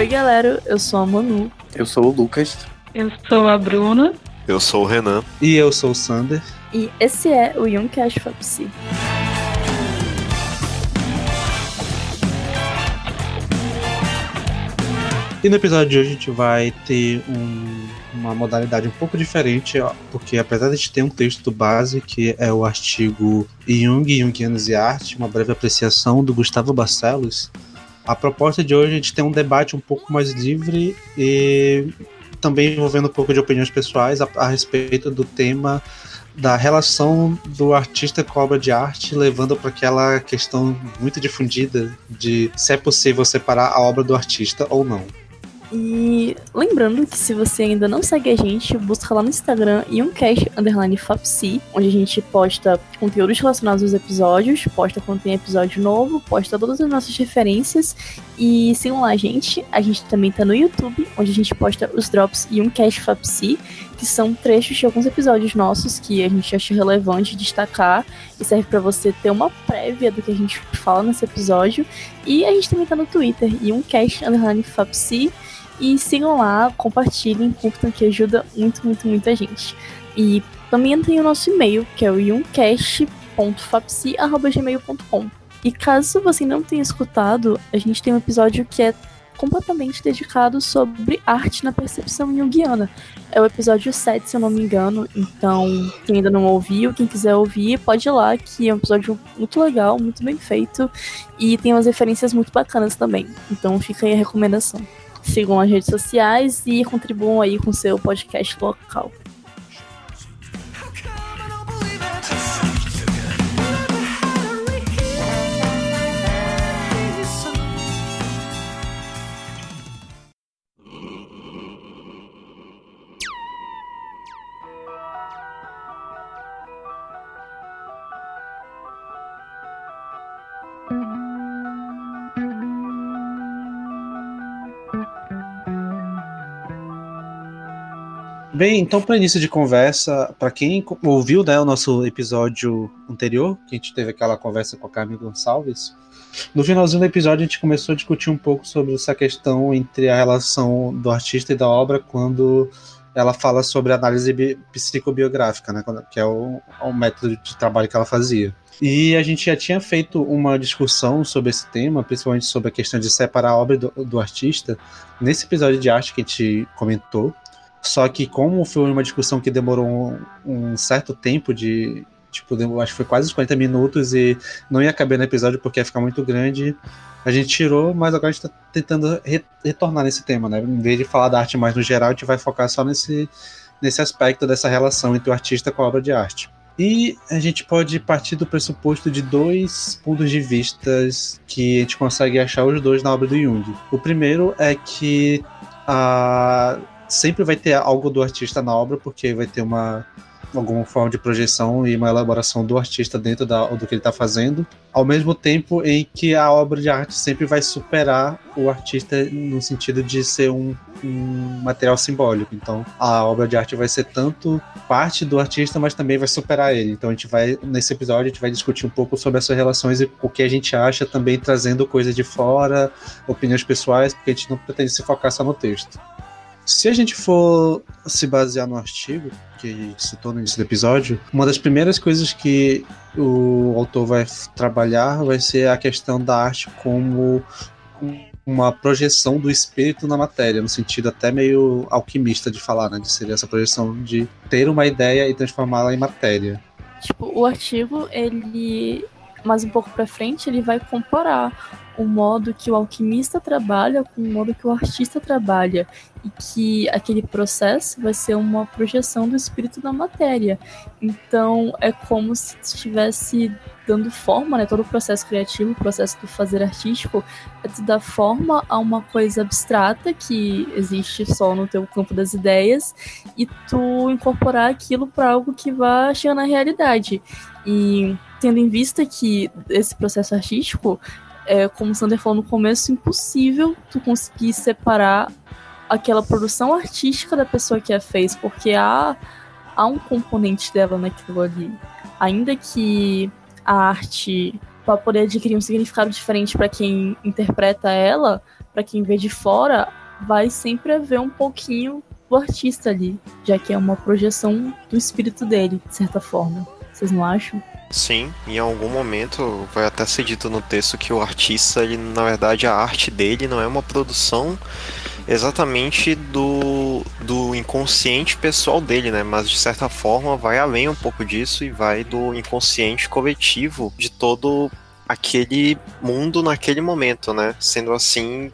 Oi, galera, eu sou a Manu. Eu sou o Lucas. Eu sou a Bruna. Eu sou o Renan. E eu sou o Sander. E esse é o Youngcast Fapsi. E no episódio de hoje a gente vai ter um, uma modalidade um pouco diferente, ó, porque apesar de a gente ter um texto base, que é o artigo Jung, Jungianos e Arte, uma breve apreciação do Gustavo Barcelos, a proposta de hoje é a gente ter um debate um pouco mais livre e também envolvendo um pouco de opiniões pessoais a, a respeito do tema da relação do artista com a obra de arte, levando para aquela questão muito difundida de se é possível separar a obra do artista ou não. E lembrando que se você ainda não segue a gente, busca lá no Instagram Youngcast underline Fapsi, onde a gente posta conteúdos relacionados aos episódios, posta quando tem episódio novo, posta todas as nossas referências e sigam lá a gente. A gente também tá no YouTube, onde a gente posta os drops Youngcast Fapsi, que são trechos de alguns episódios nossos que a gente acha relevante destacar e serve para você ter uma prévia do que a gente fala nesse episódio. E a gente também tá no Twitter, Youngcast underline Fapsi. E sigam lá, compartilhem, curtam, que ajuda muito, muito, muito a gente. E também tem o nosso e-mail, que é o youngcast.fapsi.gmail.com. E caso você não tenha escutado, a gente tem um episódio que é completamente dedicado sobre arte na percepção junguiana. É o episódio 7, se eu não me engano. Então, quem ainda não ouviu, quem quiser ouvir, pode ir lá, que é um episódio muito legal, muito bem feito. E tem umas referências muito bacanas também. Então, fica aí a recomendação sigam as redes sociais e contribuam aí com seu podcast local. Bem, então para início de conversa, para quem ouviu né, o nosso episódio anterior, que a gente teve aquela conversa com a Carmen Gonçalves, no finalzinho do episódio a gente começou a discutir um pouco sobre essa questão entre a relação do artista e da obra quando ela fala sobre análise psicobiográfica, né, que é o, o método de trabalho que ela fazia. E a gente já tinha feito uma discussão sobre esse tema, principalmente sobre a questão de separar a obra do, do artista, nesse episódio de arte que a gente comentou. Só que como foi uma discussão que demorou um, um certo tempo de. Tipo, acho que foi quase 40 minutos e não ia caber no episódio porque ia ficar muito grande. A gente tirou, mas agora a gente tá tentando re retornar nesse tema, né? Em vez de falar da arte mais no geral, a gente vai focar só nesse, nesse aspecto dessa relação entre o artista com a obra de arte. E a gente pode partir do pressuposto de dois pontos de vista que a gente consegue achar os dois na obra do Jung. O primeiro é que a sempre vai ter algo do artista na obra, porque vai ter uma alguma forma de projeção e uma elaboração do artista dentro da, do que ele está fazendo, ao mesmo tempo em que a obra de arte sempre vai superar o artista no sentido de ser um, um material simbólico. Então, a obra de arte vai ser tanto parte do artista, mas também vai superar ele. Então, a gente vai nesse episódio a gente vai discutir um pouco sobre essas relações e o que a gente acha, também trazendo coisas de fora, opiniões pessoais, porque a gente não pretende se focar só no texto. Se a gente for se basear no artigo que citou no início do episódio, uma das primeiras coisas que o autor vai trabalhar vai ser a questão da arte como uma projeção do espírito na matéria, no sentido até meio alquimista de falar, né? De ser essa projeção de ter uma ideia e transformá-la em matéria. Tipo, o artigo, ele mais um pouco para frente, ele vai comparar o modo que o alquimista trabalha com o modo que o artista trabalha e que aquele processo vai ser uma projeção do espírito na matéria. Então é como se estivesse dando forma, né, todo o processo criativo, o processo do fazer artístico, é te dar forma a uma coisa abstrata que existe só no teu campo das ideias e tu incorporar aquilo para algo que vá chegar na realidade. E tendo em vista que esse processo artístico é, como o Sander falou no começo, impossível tu conseguir separar aquela produção artística da pessoa que a fez, porque há, há um componente dela naquilo ali. Ainda que a arte, para poder adquirir um significado diferente para quem interpreta ela, para quem vê de fora, vai sempre haver um pouquinho do artista ali, já que é uma projeção do espírito dele, de certa forma. Vocês não acham? Sim, em algum momento vai até ser dito no texto que o artista, ele, na verdade, a arte dele não é uma produção exatamente do, do inconsciente pessoal dele, né? Mas de certa forma vai além um pouco disso e vai do inconsciente coletivo de todo aquele mundo naquele momento, né? Sendo assim,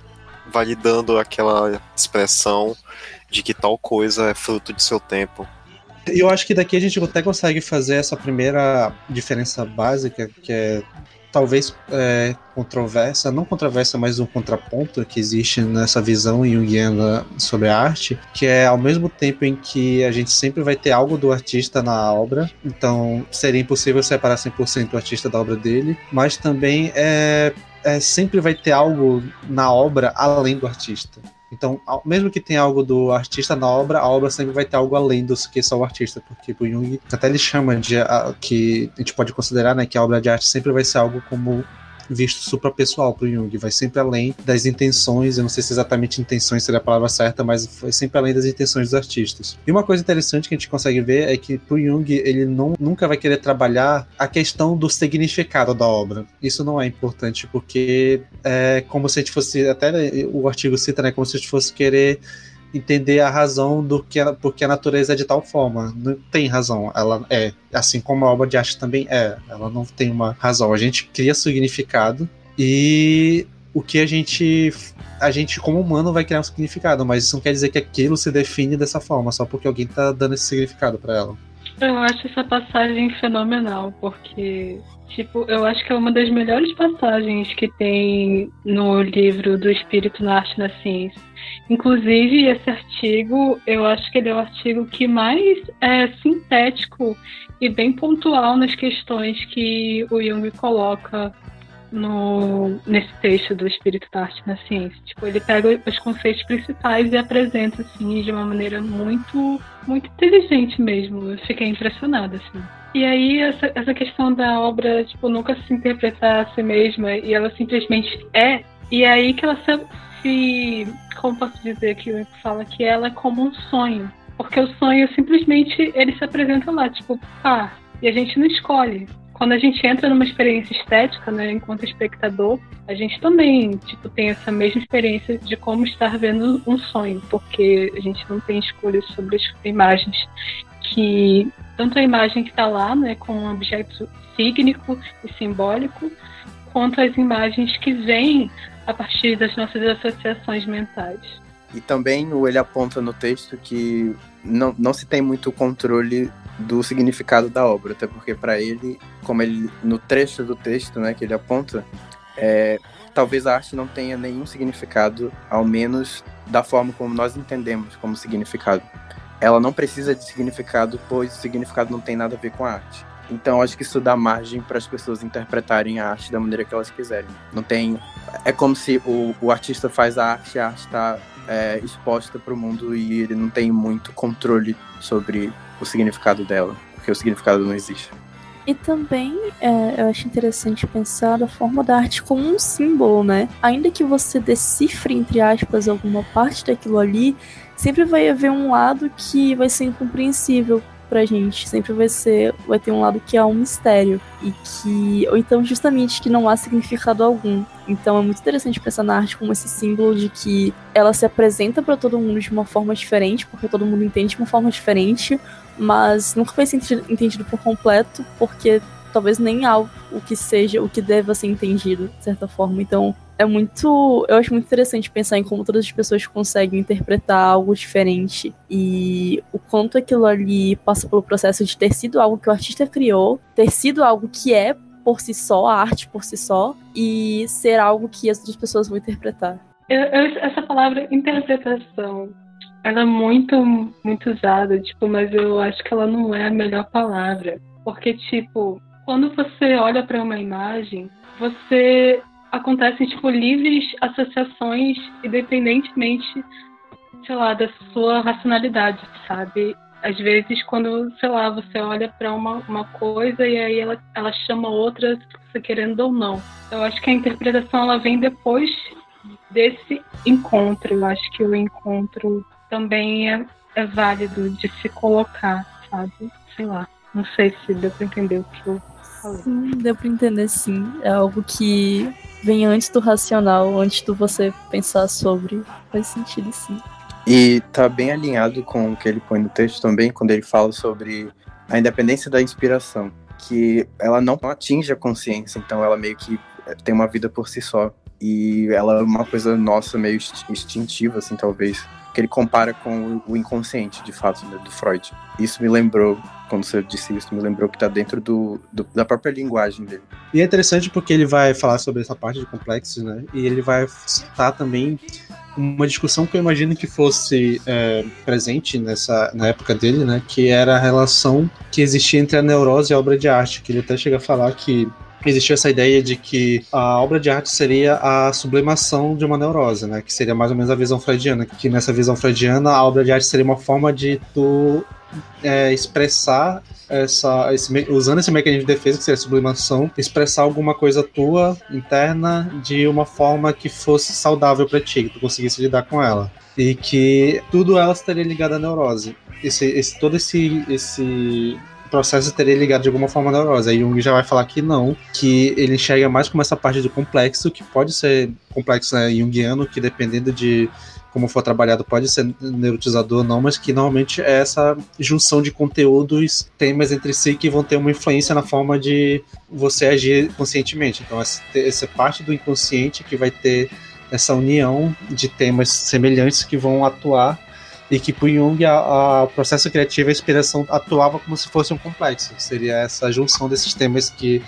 validando aquela expressão de que tal coisa é fruto de seu tempo. Eu acho que daqui a gente até consegue fazer essa primeira diferença básica, que é talvez é, controversa, não controversa, mas um contraponto que existe nessa visão junguiana sobre a arte, que é ao mesmo tempo em que a gente sempre vai ter algo do artista na obra, então seria impossível separar 100% o artista da obra dele, mas também é, é sempre vai ter algo na obra além do artista. Então, mesmo que tenha algo do artista na obra, a obra sempre vai ter algo além do que só o artista, porque o Jung até ele chama de a, que a gente pode considerar, né, que a obra de arte sempre vai ser algo como visto suprapessoal para o Jung, vai sempre além das intenções, eu não sei se exatamente intenções seria a palavra certa, mas vai sempre além das intenções dos artistas. E uma coisa interessante que a gente consegue ver é que para o Jung ele não, nunca vai querer trabalhar a questão do significado da obra. Isso não é importante porque é como se a gente fosse, até o artigo cita, né, como se a gente fosse querer entender a razão do que a, porque a natureza é de tal forma. Não tem razão. Ela é. Assim como a obra de arte também é. Ela não tem uma razão. A gente cria significado e o que a gente. A gente, como humano, vai criar um significado, mas isso não quer dizer que aquilo se define dessa forma, só porque alguém tá dando esse significado para ela. Eu acho essa passagem fenomenal, porque, tipo, eu acho que é uma das melhores passagens que tem no livro do Espírito na Arte e na Ciência. Inclusive, esse artigo, eu acho que ele é o artigo que mais é sintético e bem pontual nas questões que o Jung coloca no, nesse texto do Espírito da Arte na Ciência. Tipo, ele pega os conceitos principais e apresenta assim de uma maneira muito, muito inteligente mesmo. Eu fiquei impressionada assim. E aí essa, essa questão da obra tipo nunca se interpretar a si mesma e ela simplesmente é. E é aí que ela se, se como posso dizer que o fala que ela é como um sonho. Porque o sonho simplesmente ele se apresenta lá, tipo, pá, e a gente não escolhe. Quando a gente entra numa experiência estética, né, enquanto espectador, a gente também, tipo, tem essa mesma experiência de como estar vendo um sonho, porque a gente não tem escolha sobre as imagens que tanto a imagem que está lá, né, com um objeto sígnico e simbólico, quanto as imagens que vêm a partir das nossas associações mentais. E também ele aponta no texto que não, não se tem muito controle do significado da obra, até porque para ele, como ele no trecho do texto, né, que ele aponta, é, talvez a arte não tenha nenhum significado, ao menos da forma como nós entendemos como significado. Ela não precisa de significado, pois o significado não tem nada a ver com a arte. Então, acho que isso dá margem para as pessoas interpretarem a arte da maneira que elas quiserem. Não tem. É como se o, o artista faz a arte a arte está é, exposta para o mundo e ele não tem muito controle sobre o significado dela, porque o significado não existe. E também é, eu acho interessante pensar a forma da arte como um símbolo, né? Ainda que você decifre, entre aspas, alguma parte daquilo ali, sempre vai haver um lado que vai ser incompreensível pra gente. Sempre vai ser, vai ter um lado que é um mistério e que ou então justamente que não há significado algum. Então é muito interessante pensar na arte como esse símbolo de que ela se apresenta para todo mundo de uma forma diferente, porque todo mundo entende de uma forma diferente, mas nunca ser entendido por completo, porque talvez nem há o que seja o que deva ser entendido, de certa forma. Então, é muito. Eu acho muito interessante pensar em como todas as pessoas conseguem interpretar algo diferente e o quanto aquilo ali passa pelo processo de ter sido algo que o artista criou, ter sido algo que é por si só, a arte por si só, e ser algo que as outras pessoas vão interpretar. Eu, eu, essa palavra interpretação, ela é muito, muito usada, tipo, mas eu acho que ela não é a melhor palavra. Porque, tipo, quando você olha para uma imagem, você acontecem tipo livres associações independentemente sei lá da sua racionalidade sabe às vezes quando sei lá você olha para uma, uma coisa e aí ela, ela chama outra você querendo ou não eu acho que a interpretação ela vem depois desse encontro. Eu acho que o encontro também é, é válido de se colocar, sabe? Sei lá. Não sei se deu pra entender o que eu falei. Sim, deu pra entender sim. É algo que vem antes do racional, antes do você pensar sobre. Faz sentido sim. E tá bem alinhado com o que ele põe no texto também, quando ele fala sobre a independência da inspiração, que ela não atinge a consciência, então ela meio que tem uma vida por si só. E ela é uma coisa nossa, meio instintiva, assim, talvez. Que ele compara com o inconsciente, de fato, né, do Freud. Isso me lembrou, quando você disse isso, me lembrou que tá dentro do, do, da própria linguagem dele. E é interessante porque ele vai falar sobre essa parte de complexos, né? E ele vai citar também uma discussão que eu imagino que fosse é, presente nessa na época dele, né, que era a relação que existia entre a neurose e a obra de arte, que ele até chega a falar que existia essa ideia de que a obra de arte seria a sublimação de uma neurose, né, que seria mais ou menos a visão freudiana, que nessa visão freudiana a obra de arte seria uma forma de tu é, expressar essa, esse, usando esse mecanismo de defesa, que seria a sublimação, expressar alguma coisa tua interna de uma forma que fosse saudável para ti, que tu conseguisse lidar com ela. E que tudo ela estaria ligado à neurose. Esse, esse, todo esse, esse processo teria ligado de alguma forma à neurose. Aí Jung já vai falar que não, que ele enxerga mais como essa parte do complexo, que pode ser complexo né, junguiano, que dependendo de como for trabalhado, pode ser neurotizador ou não, mas que normalmente é essa junção de conteúdos, temas entre si que vão ter uma influência na forma de você agir conscientemente. Então, essa parte do inconsciente que vai ter essa união de temas semelhantes que vão atuar e que para Jung o processo criativo, a inspiração atuava como se fosse um complexo. Seria essa junção desses temas que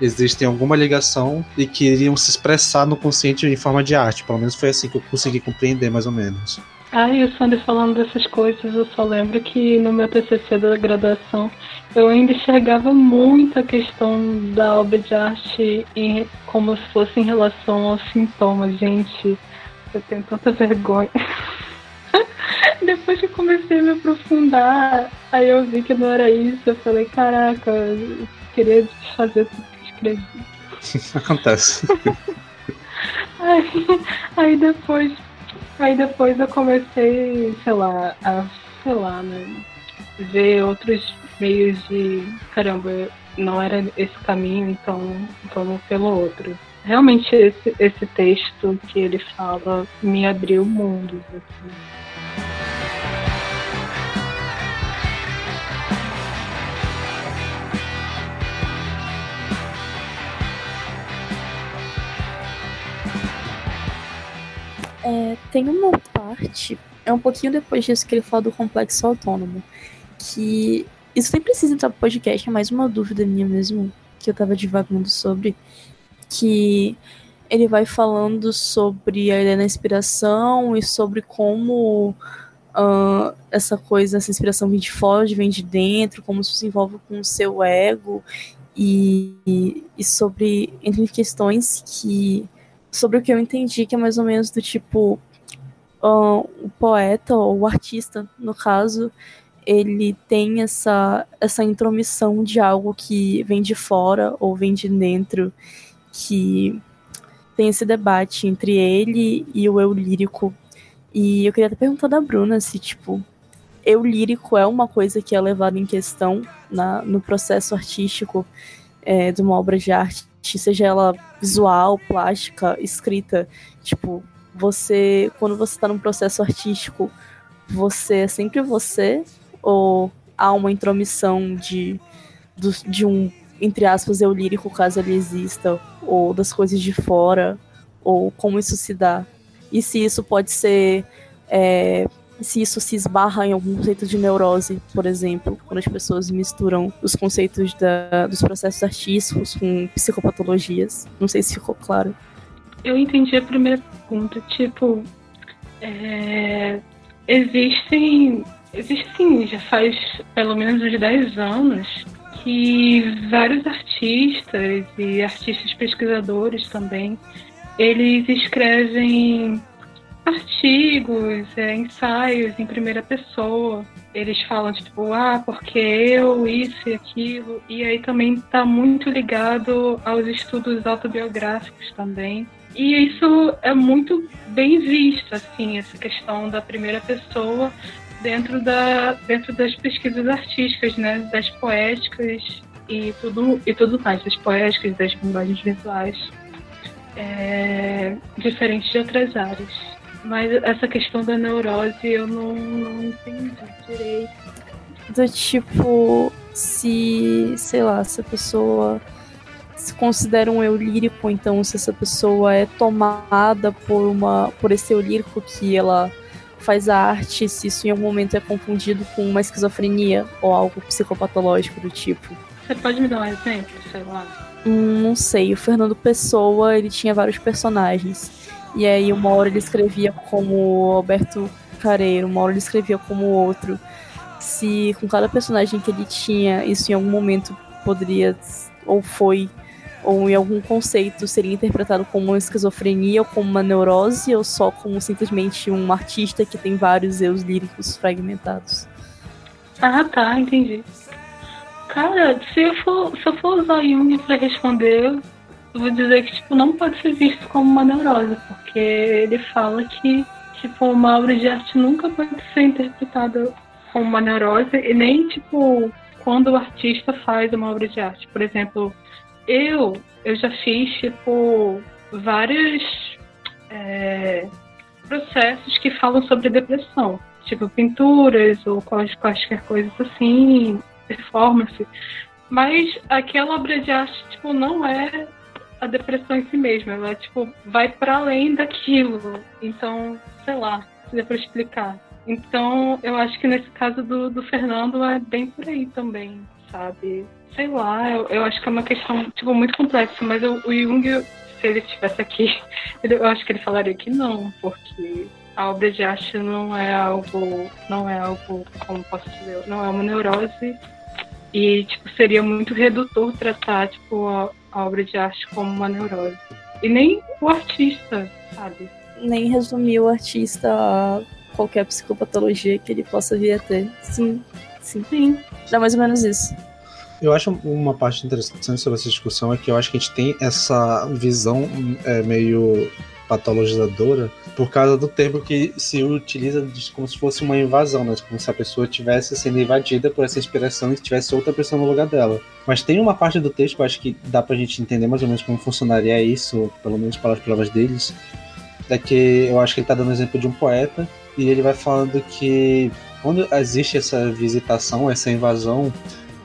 existem alguma ligação e que iriam se expressar no consciente em forma de arte. Pelo menos foi assim que eu consegui compreender, mais ou menos. Ah, e o Sander falando dessas coisas, eu só lembro que no meu TCC da graduação eu ainda enxergava muito a questão da obra de arte em, como se fosse em relação aos sintomas. Gente, eu tenho tanta vergonha. Depois que comecei a me aprofundar, aí eu vi que não era isso. Eu falei, caraca, eu queria desfazer tudo escrevi. Acontece. aí, aí depois. Aí depois eu comecei, sei lá, a, sei lá, né? Ver outros meios de. Caramba, não era esse caminho, então vamos pelo outro. Realmente esse, esse texto que ele fala me abriu mundos. Assim. É, tem uma parte, é um pouquinho depois disso que ele fala do complexo autônomo, que isso nem precisa entrar pro podcast, é mais uma dúvida minha mesmo, que eu tava divagando sobre, que ele vai falando sobre a ideia da inspiração e sobre como uh, essa coisa, essa inspiração vem de fora, vem de dentro, como isso se envolve com o seu ego, e, e sobre, entre questões que sobre o que eu entendi, que é mais ou menos do tipo uh, o poeta ou o artista, no caso, ele tem essa essa intromissão de algo que vem de fora ou vem de dentro, que tem esse debate entre ele e o eu lírico. E eu queria até perguntar da Bruna se, tipo, eu lírico é uma coisa que é levada em questão na, no processo artístico é, de uma obra de arte seja ela visual, plástica, escrita, tipo, você, quando você está num processo artístico, você é sempre você ou há uma intromissão de, de um, entre aspas, eu lírico, caso ele exista, ou das coisas de fora, ou como isso se dá? E se isso pode ser é, se isso se esbarra em algum conceito de neurose, por exemplo, quando as pessoas misturam os conceitos da, dos processos artísticos com psicopatologias. Não sei se ficou claro. Eu entendi a primeira pergunta. Tipo, é, existem. Existem, já faz pelo menos uns 10 anos, que vários artistas e artistas pesquisadores também, eles escrevem artigos, é, ensaios em primeira pessoa. Eles falam, tipo, ah, porque eu, isso e aquilo. E aí também está muito ligado aos estudos autobiográficos também. E isso é muito bem visto, assim, essa questão da primeira pessoa dentro, da, dentro das pesquisas artísticas, né? Das poéticas e tudo, e tudo mais, das poéticas, das linguagens visuais, é, diferente de outras áreas. Mas essa questão da neurose eu não, não entendi direito. Do tipo, se, sei lá, se a pessoa se considera um eu lírico, então se essa pessoa é tomada por uma por esse eu lírico que ela faz a arte, se isso em algum momento é confundido com uma esquizofrenia ou algo psicopatológico do tipo. Você pode me dar um exemplo, sei lá? Hum, não sei, o Fernando Pessoa, ele tinha vários personagens. E aí uma hora ele escrevia como Alberto Careiro, uma hora ele escrevia como outro. Se com cada personagem que ele tinha, isso em algum momento poderia, ou foi, ou em algum conceito seria interpretado como uma esquizofrenia ou como uma neurose, ou só como simplesmente um artista que tem vários eus líricos fragmentados. Ah, tá, entendi. Cara, se eu for, se eu for usar Jung para responder, vou dizer que tipo, não pode ser visto como uma neurose, porque ele fala que tipo, uma obra de arte nunca pode ser interpretada como uma neurose, e nem tipo quando o artista faz uma obra de arte. Por exemplo, eu, eu já fiz tipo vários é, processos que falam sobre depressão, tipo pinturas ou quaisquer coisas assim, performance. Mas aquela obra de arte tipo não é a depressão em si mesma. Ela, tipo, vai para além daquilo. Então, sei lá, se dá pra explicar. Então, eu acho que nesse caso do, do Fernando é bem por aí também, sabe? Sei lá, eu, eu acho que é uma questão, tipo, muito complexa, mas eu, o Jung, se ele estivesse aqui, eu acho que ele falaria que não, porque a obra de arte não é algo, não é algo, como posso dizer, não é uma neurose e, tipo, seria muito redutor tratar, tipo, a, obra de arte como uma neurose. E nem o artista, sabe? Nem resumir o artista a qualquer psicopatologia que ele possa vir a ter. Sim, sim. Sim. É mais ou menos isso. Eu acho uma parte interessante sobre essa discussão é que eu acho que a gente tem essa visão é, meio patologizadora por causa do termo que se utiliza como se fosse uma invasão, né? Como se a pessoa estivesse sendo invadida por essa inspiração e tivesse outra pessoa no lugar dela. Mas tem uma parte do texto que eu acho que dá pra gente entender mais ou menos como funcionaria isso, pelo menos pelas palavras deles, é que eu acho que ele tá dando exemplo de um poeta e ele vai falando que quando existe essa visitação, essa invasão,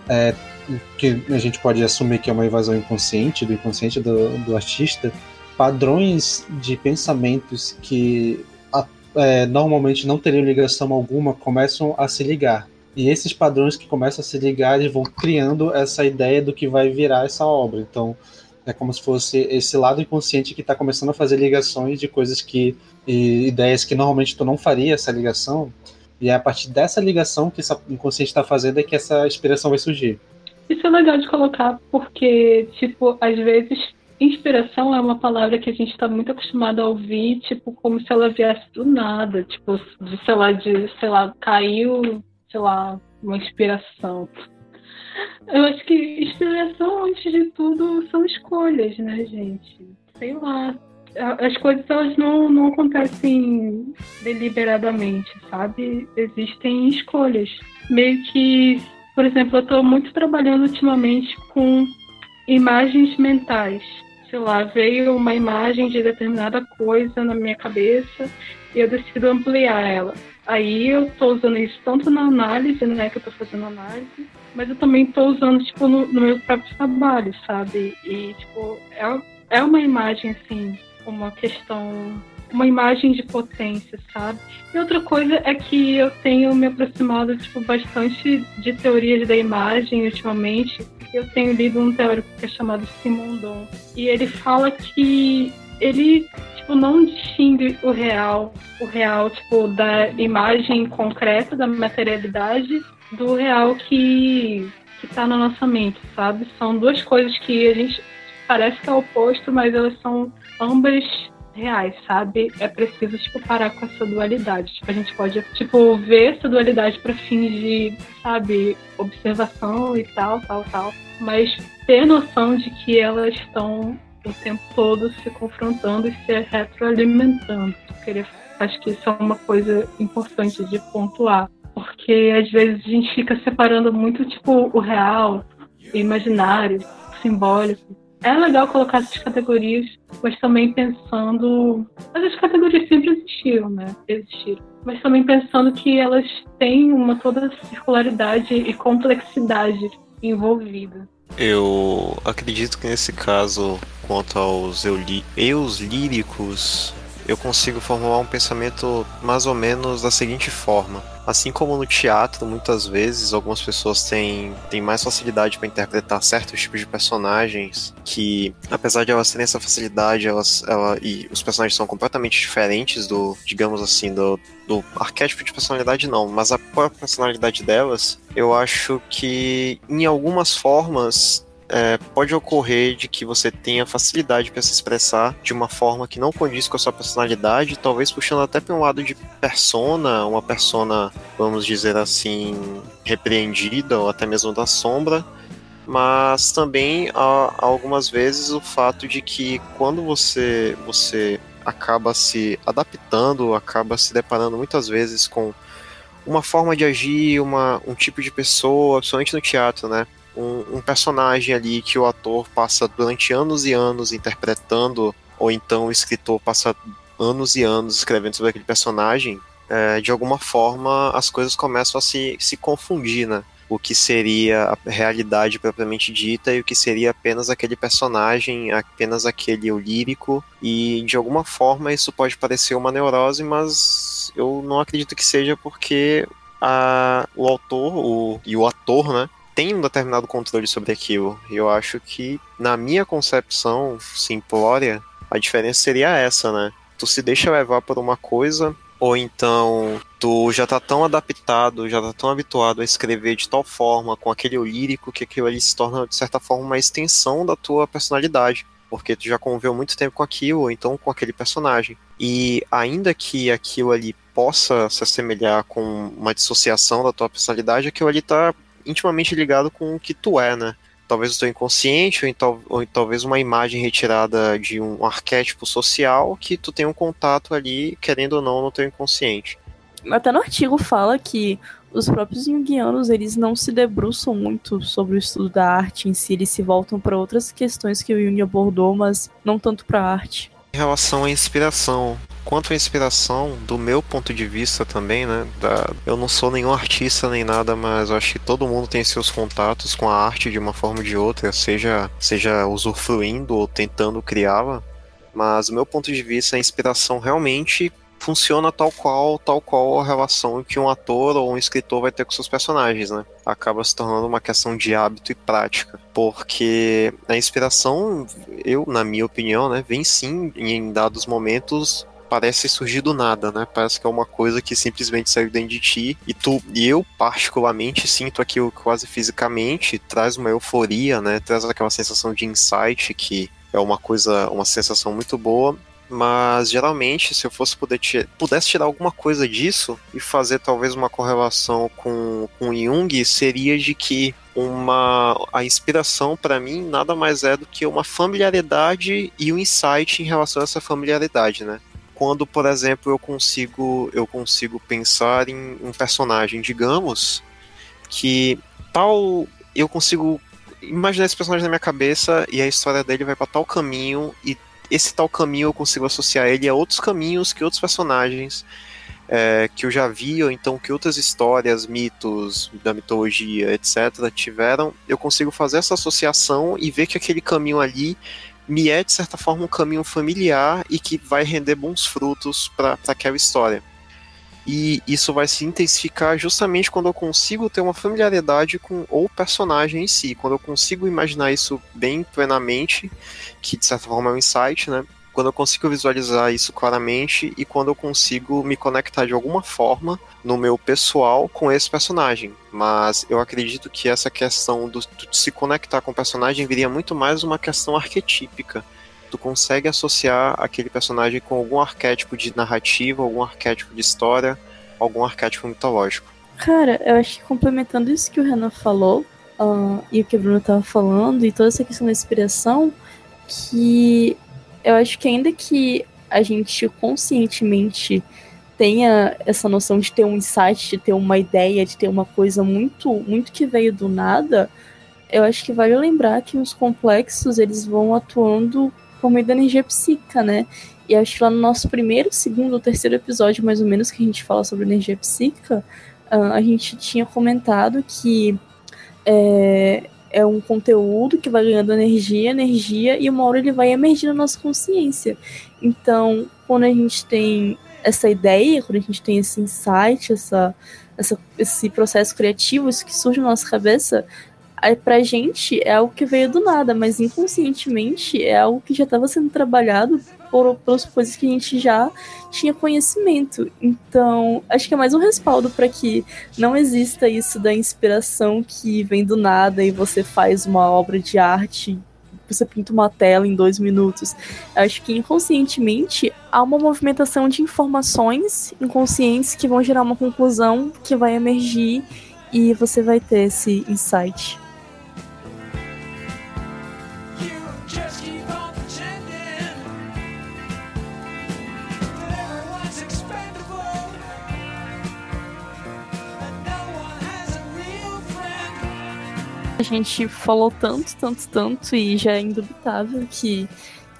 é, que a gente pode assumir que é uma invasão inconsciente, do inconsciente do, do artista, padrões de pensamentos que é, normalmente não teriam ligação alguma começam a se ligar. E esses padrões que começam a se ligar eles vão criando essa ideia do que vai virar essa obra. Então, é como se fosse esse lado inconsciente que está começando a fazer ligações de coisas que. ideias que normalmente tu não faria essa ligação. E é a partir dessa ligação que essa inconsciente está fazendo é que essa inspiração vai surgir. Isso é legal de colocar, porque, tipo, às vezes Inspiração é uma palavra que a gente está muito acostumado a ouvir, tipo, como se ela viesse do nada, tipo, de, sei lá, de, sei lá, caiu, sei lá, uma inspiração. Eu acho que inspiração, antes de tudo, são escolhas, né, gente? Sei lá. As coisas, elas não, não acontecem deliberadamente, sabe? Existem escolhas. Meio que, por exemplo, eu estou muito trabalhando ultimamente com imagens mentais sei lá, veio uma imagem de determinada coisa na minha cabeça e eu decido ampliar ela. Aí eu estou usando isso tanto na análise, né, que eu estou fazendo análise, mas eu também estou usando, tipo, no, no, meu próprio trabalho, sabe? E, tipo, é, é uma imagem, assim, uma questão, uma imagem de potência, sabe? E outra coisa é que eu tenho me aproximado, tipo, bastante de teorias da imagem ultimamente, eu tenho lido um teórico que é chamado Simondon e ele fala que ele tipo não distingue o real, o real tipo da imagem concreta da materialidade do real que que está na nossa mente, sabe? São duas coisas que a gente parece que é oposto, mas elas são ambas reais, sabe? É preciso, tipo, parar com essa dualidade. Tipo, a gente pode, tipo, ver essa dualidade para fins de, sabe, observação e tal, tal, tal mas ter noção de que elas estão o tempo todo se confrontando e se retroalimentando. Acho que isso é uma coisa importante de pontuar, porque às vezes a gente fica separando muito tipo o real, o imaginário, o simbólico. É legal colocar essas categorias, mas também pensando. Essas categorias sempre existiram, né? Existiram. Mas também pensando que elas têm uma toda circularidade e complexidade envolvida. Eu acredito que nesse caso, quanto aos eus líricos, eu consigo formular um pensamento mais ou menos da seguinte forma. Assim como no teatro, muitas vezes algumas pessoas têm, têm mais facilidade para interpretar certos tipos de personagens que, apesar de elas terem essa facilidade, elas, ela, e os personagens são completamente diferentes do, digamos assim, do, do arquétipo de personalidade, não, mas a própria personalidade delas, eu acho que em algumas formas é, pode ocorrer de que você tenha facilidade para se expressar de uma forma que não condiz com a sua personalidade, talvez puxando até para um lado de persona, uma persona, vamos dizer assim, repreendida ou até mesmo da sombra, mas também há, algumas vezes o fato de que quando você você acaba se adaptando, acaba se deparando muitas vezes com uma forma de agir, uma, um tipo de pessoa, principalmente no teatro, né? Um, um personagem ali que o ator passa durante anos e anos interpretando, ou então o escritor passa anos e anos escrevendo sobre aquele personagem, é, de alguma forma as coisas começam a se, se confundir, né? O que seria a realidade propriamente dita e o que seria apenas aquele personagem, apenas aquele o lírico, e de alguma forma isso pode parecer uma neurose, mas eu não acredito que seja porque a, o autor o, e o ator, né, tem um determinado controle sobre aquilo. E eu acho que, na minha concepção simplória, a diferença seria essa, né? Tu se deixa levar por uma coisa, ou então tu já tá tão adaptado, já tá tão habituado a escrever de tal forma, com aquele lírico, que aquilo ali se torna, de certa forma, uma extensão da tua personalidade. Porque tu já conviveu muito tempo com aquilo, ou então com aquele personagem. E ainda que aquilo ali possa se assemelhar com uma dissociação da tua personalidade, aquilo ali tá intimamente ligado com o que tu é, né? Talvez o teu inconsciente, ou, então, ou talvez uma imagem retirada de um arquétipo social que tu tem um contato ali, querendo ou não, no teu inconsciente. Até no artigo fala que os próprios junguianos, eles não se debruçam muito sobre o estudo da arte em si, eles se voltam para outras questões que o Jung abordou, mas não tanto para a arte. Em relação à inspiração, quanto à inspiração, do meu ponto de vista também, né? Da, eu não sou nenhum artista nem nada, mas acho que todo mundo tem seus contatos com a arte de uma forma ou de outra, seja, seja usufruindo ou tentando criá-la. Mas do meu ponto de vista, a inspiração realmente funciona tal qual, tal qual a relação que um ator ou um escritor vai ter com seus personagens, né? Acaba se tornando uma questão de hábito e prática, porque a inspiração, eu, na minha opinião, né, vem sim em dados momentos parece surgir do nada, né? Parece que é uma coisa que simplesmente saiu dentro de ti e tu e eu particularmente sinto aquilo quase fisicamente, traz uma euforia, né? Traz aquela sensação de insight que é uma coisa, uma sensação muito boa. Mas geralmente, se eu fosse poder pudesse tirar alguma coisa disso e fazer talvez uma correlação com, com Jung, seria de que uma a inspiração para mim nada mais é do que uma familiaridade e um insight em relação a essa familiaridade, né? quando, por exemplo, eu consigo eu consigo pensar em um personagem, digamos, que tal eu consigo imaginar esse personagem na minha cabeça e a história dele vai para tal caminho e esse tal caminho eu consigo associar ele a outros caminhos que outros personagens é, que eu já vi, ou então que outras histórias, mitos da mitologia, etc., tiveram, eu consigo fazer essa associação e ver que aquele caminho ali me é, de certa forma, um caminho familiar e que vai render bons frutos para aquela história. E isso vai se intensificar justamente quando eu consigo ter uma familiaridade com o personagem em si, quando eu consigo imaginar isso bem plenamente, que de certa forma é um insight, né? quando eu consigo visualizar isso claramente e quando eu consigo me conectar de alguma forma no meu pessoal com esse personagem. Mas eu acredito que essa questão do, de se conectar com o personagem viria muito mais uma questão arquetípica. Tu consegue associar aquele personagem com algum arquétipo de narrativa, algum arquétipo de história, algum arquétipo mitológico. Cara, eu acho que complementando isso que o Renan falou, uh, e o que o Bruno estava falando, e toda essa questão da inspiração, que eu acho que ainda que a gente conscientemente tenha essa noção de ter um insight, de ter uma ideia, de ter uma coisa muito, muito que veio do nada, eu acho que vale lembrar que os complexos eles vão atuando por meio da energia psíquica, né? E acho que lá no nosso primeiro, segundo ou terceiro episódio, mais ou menos, que a gente fala sobre energia psíquica, uh, a gente tinha comentado que é, é um conteúdo que vai ganhando energia, energia, e uma hora ele vai emergir na nossa consciência. Então, quando a gente tem essa ideia, quando a gente tem esse insight, essa, essa, esse processo criativo, isso que surge na nossa cabeça, pra gente é algo que veio do nada, mas inconscientemente é algo que já estava sendo trabalhado por, pelas coisas que a gente já tinha conhecimento. Então, acho que é mais um respaldo para que não exista isso da inspiração que vem do nada e você faz uma obra de arte você pinta uma tela em dois minutos. Acho que inconscientemente há uma movimentação de informações inconscientes que vão gerar uma conclusão que vai emergir e você vai ter esse insight. Gente falou tanto, tanto, tanto, e já é indubitável que,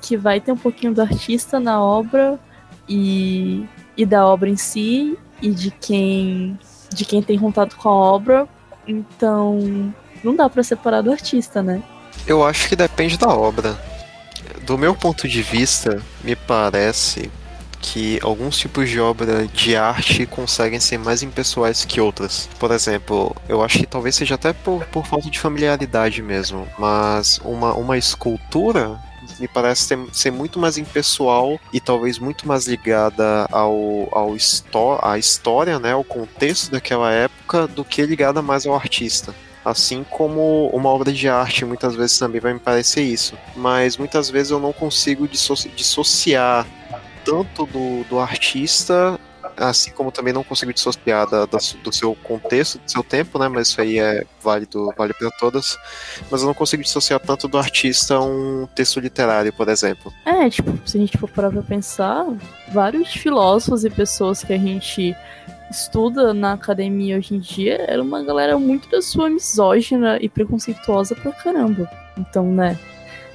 que vai ter um pouquinho do artista na obra e, e da obra em si, e de quem, de quem tem contato com a obra. Então, não dá para separar do artista, né? Eu acho que depende da obra. Do meu ponto de vista, me parece que alguns tipos de obra de arte conseguem ser mais impessoais que outras. Por exemplo, eu acho que talvez seja até por, por falta de familiaridade mesmo, mas uma, uma escultura me parece ser, ser, muito mais impessoal e talvez muito mais ligada ao, ao à história, né, ao contexto daquela época, do que ligada mais ao artista. Assim como uma obra de arte muitas vezes também vai me parecer isso. Mas muitas vezes eu não consigo dissociar tanto do, do artista, assim como também não consigo dissociar da, da, do seu contexto, do seu tempo, né? Mas isso aí é válido, vale para todas. Mas eu não consigo dissociar tanto do artista um texto literário, por exemplo. É, tipo, se a gente for parar pra pensar, vários filósofos e pessoas que a gente estuda na academia hoje em dia era uma galera muito da sua misógina e preconceituosa pra caramba. Então, né?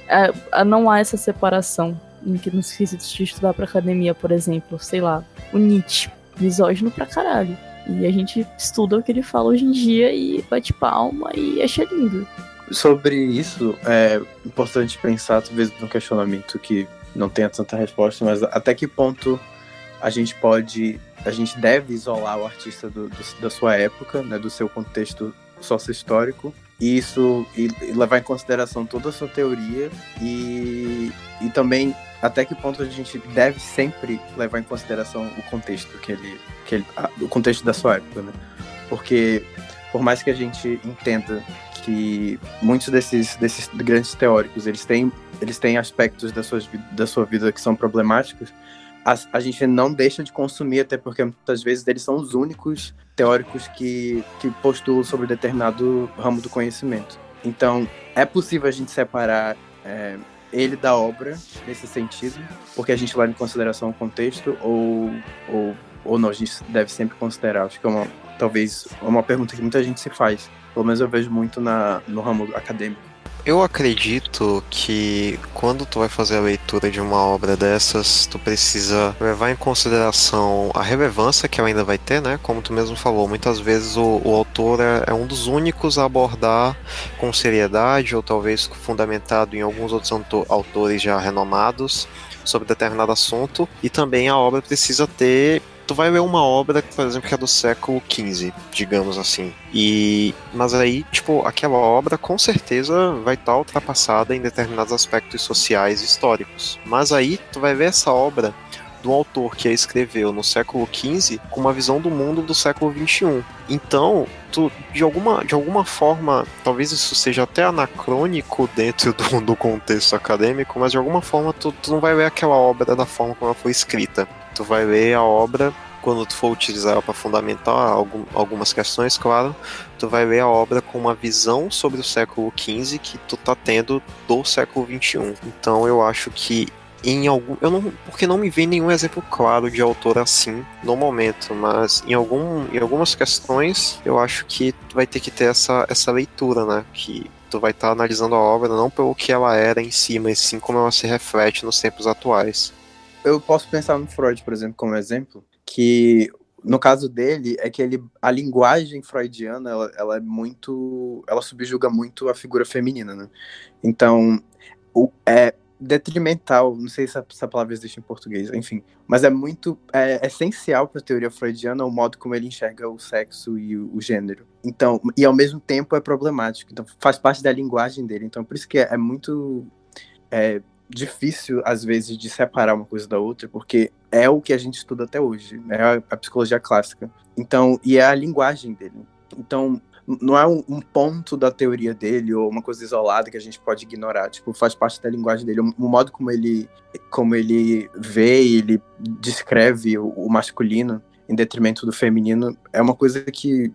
É, não há essa separação nos quesitos de estudar pra academia, por exemplo, sei lá, o Nietzsche, misógino pra caralho. E a gente estuda o que ele fala hoje em dia e bate palma e acha lindo. Sobre isso, é importante pensar, talvez, num questionamento que não tenha tanta resposta, mas até que ponto a gente pode, a gente deve isolar o artista do, do, da sua época, né, do seu contexto sócio-histórico, e isso e, e levar em consideração toda a sua teoria e, e também até que ponto a gente deve sempre levar em consideração o contexto que ele, que ele o contexto da sua época, né? Porque por mais que a gente entenda que muitos desses, desses grandes teóricos eles têm eles têm aspectos da sua, da sua vida que são problemáticos, a, a gente não deixa de consumir, até porque muitas vezes eles são os únicos teóricos que, que postulam sobre determinado ramo do conhecimento. Então, é possível a gente separar é, ele da obra nesse sentido, porque a gente leva em consideração o contexto, ou, ou, ou não, a gente deve sempre considerar. Acho que é uma, talvez uma pergunta que muita gente se faz. Pelo menos eu vejo muito na, no ramo acadêmico. Eu acredito que quando tu vai fazer a leitura de uma obra dessas, tu precisa levar em consideração a relevância que ela ainda vai ter, né? Como tu mesmo falou, muitas vezes o, o autor é, é, um dos únicos a abordar com seriedade ou talvez fundamentado em alguns outros autores já renomados sobre determinado assunto e também a obra precisa ter tu vai ler uma obra, por exemplo, que é do século XV, digamos assim. E mas aí, tipo, aquela obra com certeza vai estar tá ultrapassada em determinados aspectos sociais e históricos. Mas aí tu vai ver essa obra do autor que a escreveu no século XV com uma visão do mundo do século XXI. Então, tu, de, alguma, de alguma forma, talvez isso seja até anacrônico dentro do, do contexto acadêmico, mas de alguma forma tu, tu não vai ler aquela obra da forma como ela foi escrita tu vai ler a obra quando tu for utilizar ela para fundamentar algum, algumas questões, claro, tu vai ler a obra com uma visão sobre o século XV que tu tá tendo do século XXI. Então eu acho que em algum. Eu não. Porque não me vem nenhum exemplo claro de autor assim no momento, mas em, algum, em algumas questões eu acho que tu vai ter que ter essa, essa leitura, né? Que tu vai estar tá analisando a obra não pelo que ela era em si, mas sim como ela se reflete nos tempos atuais. Eu posso pensar no Freud, por exemplo, como exemplo, que no caso dele é que ele a linguagem freudiana ela, ela é muito ela subjuga muito a figura feminina né então o, é detrimental, não sei se essa palavra existe em português, enfim, mas é muito é, essencial para a teoria freudiana o modo como ele enxerga o sexo e o, o, gênero. Então, e ao mesmo tempo é problemático, então faz parte da linguagem dele. Então, por isso que é, é muito é, difícil às vezes de separar uma coisa da outra, porque é o que a gente estuda até hoje, é a, psicologia clássica. Então, e é a linguagem dele. Então, não é um, um, ponto da teoria dele ou uma coisa isolada que a gente pode ignorar. Tipo, faz parte da linguagem dele. O, o modo como ele, como ele vê ele descreve o, o, masculino em detrimento do feminino é uma coisa que,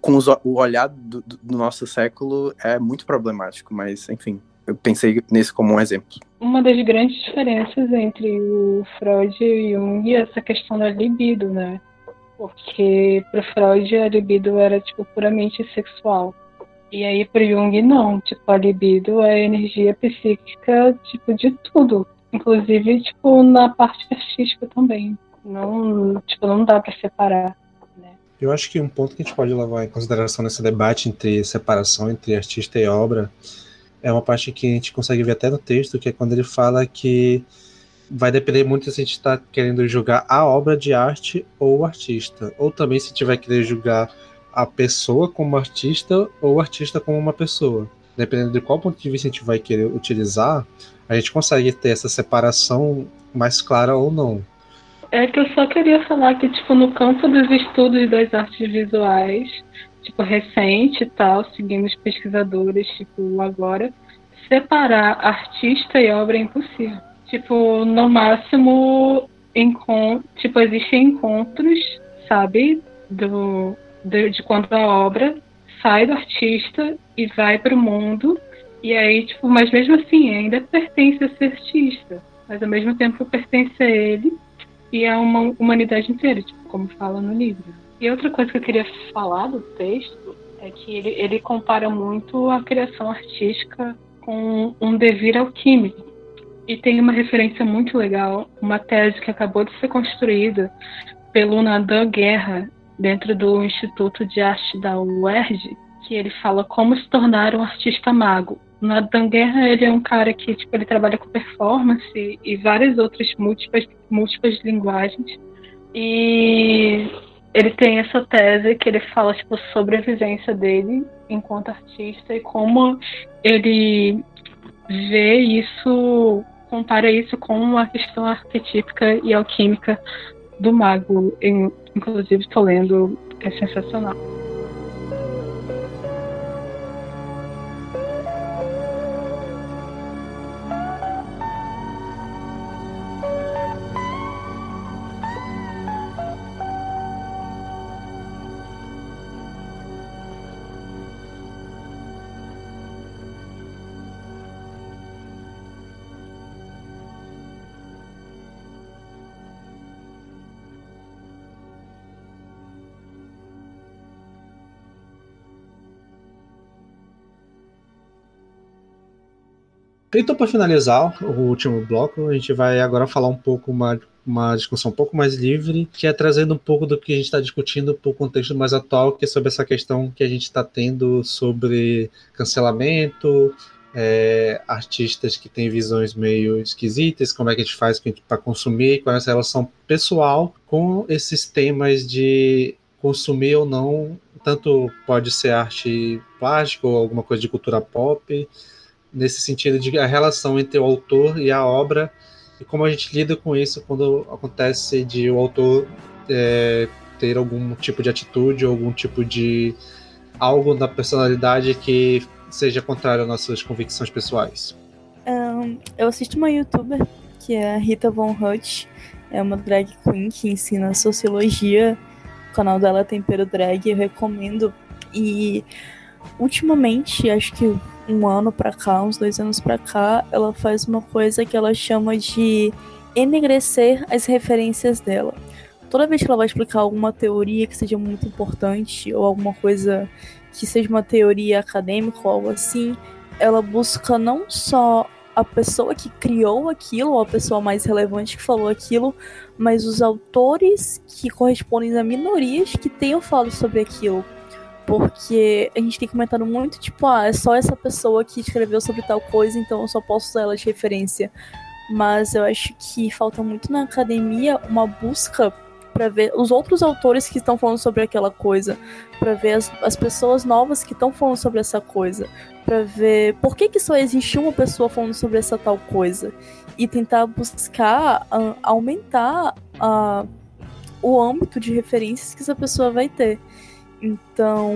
com os, o olhar do, do nosso século, é muito problemático. Mas, enfim, eu pensei nesse como um exemplo. Uma das grandes diferenças entre o Freud e o Jung é essa questão da libido, né? Porque pro Freud a libido era tipo puramente sexual. E aí pro Jung não, tipo, a libido é energia psíquica, tipo, de tudo. Inclusive, tipo, na parte artística também. Não, tipo, não dá para separar. Né? Eu acho que um ponto que a gente pode levar em consideração nesse debate entre separação entre artista e obra é uma parte que a gente consegue ver até no texto, que é quando ele fala que vai depender muito se a gente está querendo julgar a obra de arte ou o artista. Ou também se tiver querer julgar a pessoa como artista ou o artista como uma pessoa. Dependendo de qual ponto de vista a gente vai querer utilizar, a gente consegue ter essa separação mais clara ou não. É que eu só queria falar que, tipo, no campo dos estudos das artes visuais, tipo, recente e tal, seguindo os pesquisadores, tipo, agora, separar artista e obra é impossível. Tipo, no máximo, tipo, existem encontros, sabe? Do, de, de quando a obra sai do artista e vai para o mundo. E aí, tipo, mas mesmo assim, ainda pertence a ser artista. Mas ao mesmo tempo pertence a ele e a uma humanidade inteira, tipo, como fala no livro. E outra coisa que eu queria falar do texto é que ele, ele compara muito a criação artística com um devir alquímico. E tem uma referência muito legal, uma tese que acabou de ser construída pelo Nadan Guerra, dentro do Instituto de Arte da UERJ, que ele fala como se tornar um artista mago. O Nadan Guerra, ele é um cara que tipo, ele trabalha com performance e várias outras múltiplas, múltiplas linguagens. E ele tem essa tese que ele fala tipo, sobre a vivência dele enquanto artista e como ele vê isso compara isso com a questão arquetípica e alquímica do mago. Inclusive, estou lendo, é sensacional. Então, para finalizar o último bloco, a gente vai agora falar um pouco uma, uma discussão um pouco mais livre, que é trazendo um pouco do que a gente está discutindo para o contexto mais atual, que é sobre essa questão que a gente está tendo sobre cancelamento, é, artistas que têm visões meio esquisitas, como é que a gente faz para consumir, qual é essa relação pessoal com esses temas de consumir ou não, tanto pode ser arte plástica ou alguma coisa de cultura pop, nesse sentido de a relação entre o autor e a obra e como a gente lida com isso quando acontece de o autor é, ter algum tipo de atitude ou algum tipo de algo na personalidade que seja contrário às nossas convicções pessoais. Um, eu assisto uma youtuber que é a Rita Von Hutt é uma drag queen que ensina sociologia. O canal dela é Tempero Drag, eu recomendo. E ultimamente, acho que um ano pra cá, uns dois anos pra cá, ela faz uma coisa que ela chama de enegrecer as referências dela. Toda vez que ela vai explicar alguma teoria que seja muito importante, ou alguma coisa que seja uma teoria acadêmica ou algo assim, ela busca não só a pessoa que criou aquilo, ou a pessoa mais relevante que falou aquilo, mas os autores que correspondem a minorias que tenham falado sobre aquilo. Porque a gente tem comentado muito, tipo, ah, é só essa pessoa que escreveu sobre tal coisa, então eu só posso usar ela de referência. Mas eu acho que falta muito na academia uma busca para ver os outros autores que estão falando sobre aquela coisa, para ver as, as pessoas novas que estão falando sobre essa coisa, para ver por que, que só existe uma pessoa falando sobre essa tal coisa e tentar buscar uh, aumentar uh, o âmbito de referências que essa pessoa vai ter. Então,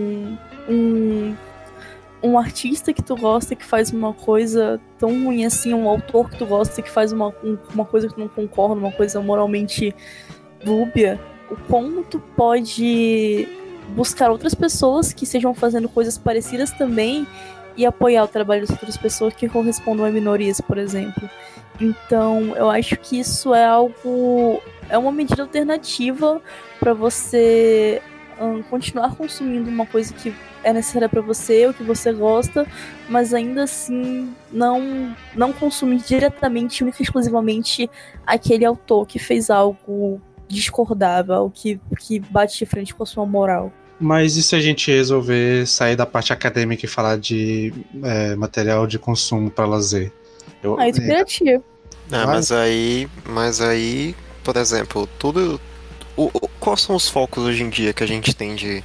um, um artista que tu gosta que faz uma coisa tão ruim assim, um autor que tu gosta que faz uma, um, uma coisa que tu não concorda, uma coisa moralmente dúbia, o como tu pode buscar outras pessoas que estejam fazendo coisas parecidas também e apoiar o trabalho das outras pessoas que correspondam a minorias, por exemplo. Então, eu acho que isso é algo. É uma medida alternativa para você um, continuar consumindo uma coisa que é necessária para você, ou que você gosta, mas ainda assim não, não consumir diretamente, única e exclusivamente aquele autor que fez algo discordável, que, que bate de frente com a sua moral. Mas e se a gente resolver sair da parte acadêmica e falar de é, material de consumo para lazer? Eu, aí tu criativo. É, mas aí, mas aí, por exemplo, tudo. O, o, quais são os focos hoje em dia que a gente tem de,